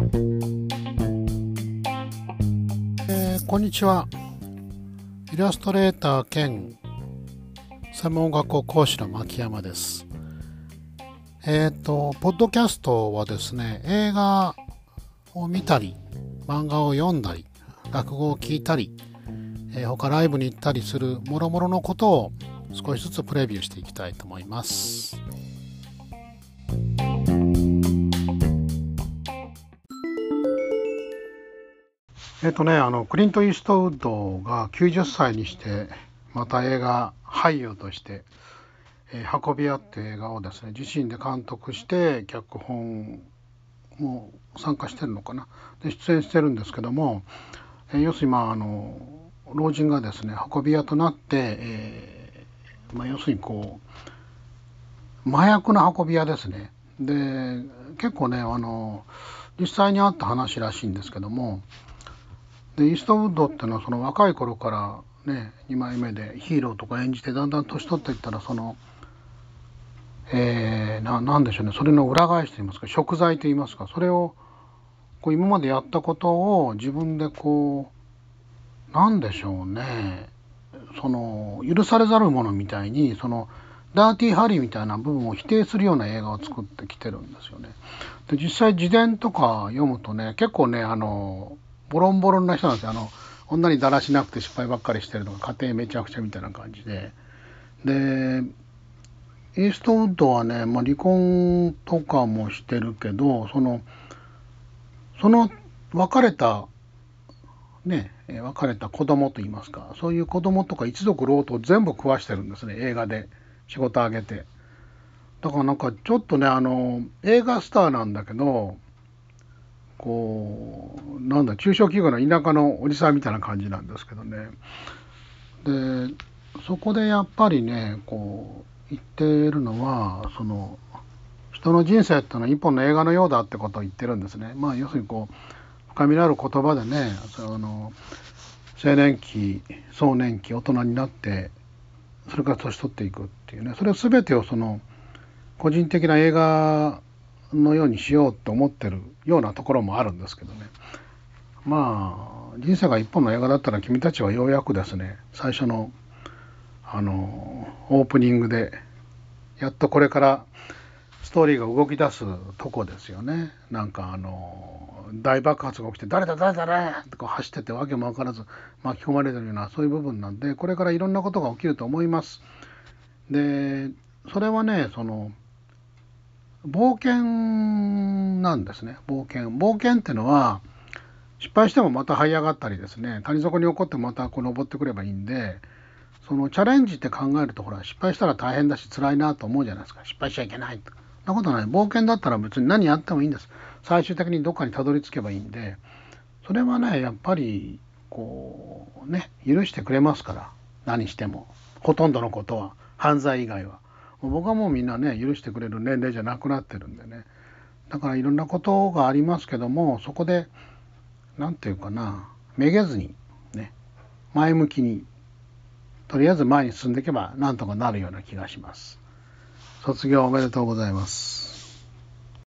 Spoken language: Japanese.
えーこんにちは。イラストレーター兼専門学校講師の牧山です。えっ、とポッドキャストはですね映画を見たり漫画を読んだり落語を聞いたり、えー他ライブに行ったりする諸々のことを少しずつプレビューしていきたいと思います。えっとね、あのクリント・イーストウッドが90歳にしてまた映画俳優として「えー運び屋」って映画をですね自身で監督して脚本も参加してるのかな。で出演してるんですけども、えー要するにまああの老人がですね運び屋となって、えーまあ、要するにこう麻薬の運び屋ですね。で結構ねあの実際にあった話らしいんですけどもでイーストウッドってのはその若い頃からね2枚目でヒーローとか演じてだんだん年取っていったらそのえー、ななんでしょうねそれの裏返しといいますか食材といいますかそれをこう今までやったことを自分でこうなんでしょうねその許されざるものみたいにそのダーティーハリーみたいな部分を否定するような映画を作ってきてるんですよね。で実際自伝とか読むとね結構ねあのボロンボロンな人なんですよ。あの女にだらしなくて失敗ばっかりしてるとか家庭めちゃくちゃみたいな感じで。でイーストウッドはね、まあ、離婚とかもしてるけどそのその別れたね別れた子供といいますかそういう子供とか一族老頭全部食わしてるんですね映画で。仕事あげて。だからなんかちょっとねあの映画スターなんだけどこうなんだ中小企業の田舎のおじさんみたいな感じなんですけどね。でそこでやっぱりねこう言ってるのはその人の人生ってのは一本の映画のようだってことを言ってるんですね。まあ要するにこう深みのある言葉でねその青年期壮年期大人になってそれから年取っていくっていうね。それ全てをその個人的な映画のようにしようと思ってるようなところもあるんですけどねまあ人生が一本の映画だったら君たちはようやくですね最初のあのオープニングでやっとこれからストーリーが動き出すとこですよねなんかあの大爆発が起きて「誰だ誰だ誰だ!」ってこう走っててわけも分からず巻き込まれてるようなそういう部分なんでこれからいろんなことが起きると思います。でそれはねその冒険なんですね。冒険。冒険ってのは失敗してもまた這い上がったりですね谷底に落っこってまたこう登ってくればいいんでそのチャレンジって考えるとほら失敗したら大変だし辛いなと思うじゃないですか。失敗しちゃいけないそんなことない。冒険だったら別に何やってもいいんです。最終的にどっかにたどり着けばいいんでそれはねやっぱりこうね許してくれますから。何しても。ほとんどのことは。犯罪以外は。僕はもうみんなね許してくれる年齢じゃなくなってるんでねだからいろんなことがありますけどもそこで何て言うかなめげずにね前向きにとりあえず前に進んでいけばなんとかなるような気がします。卒業おめでとうございます。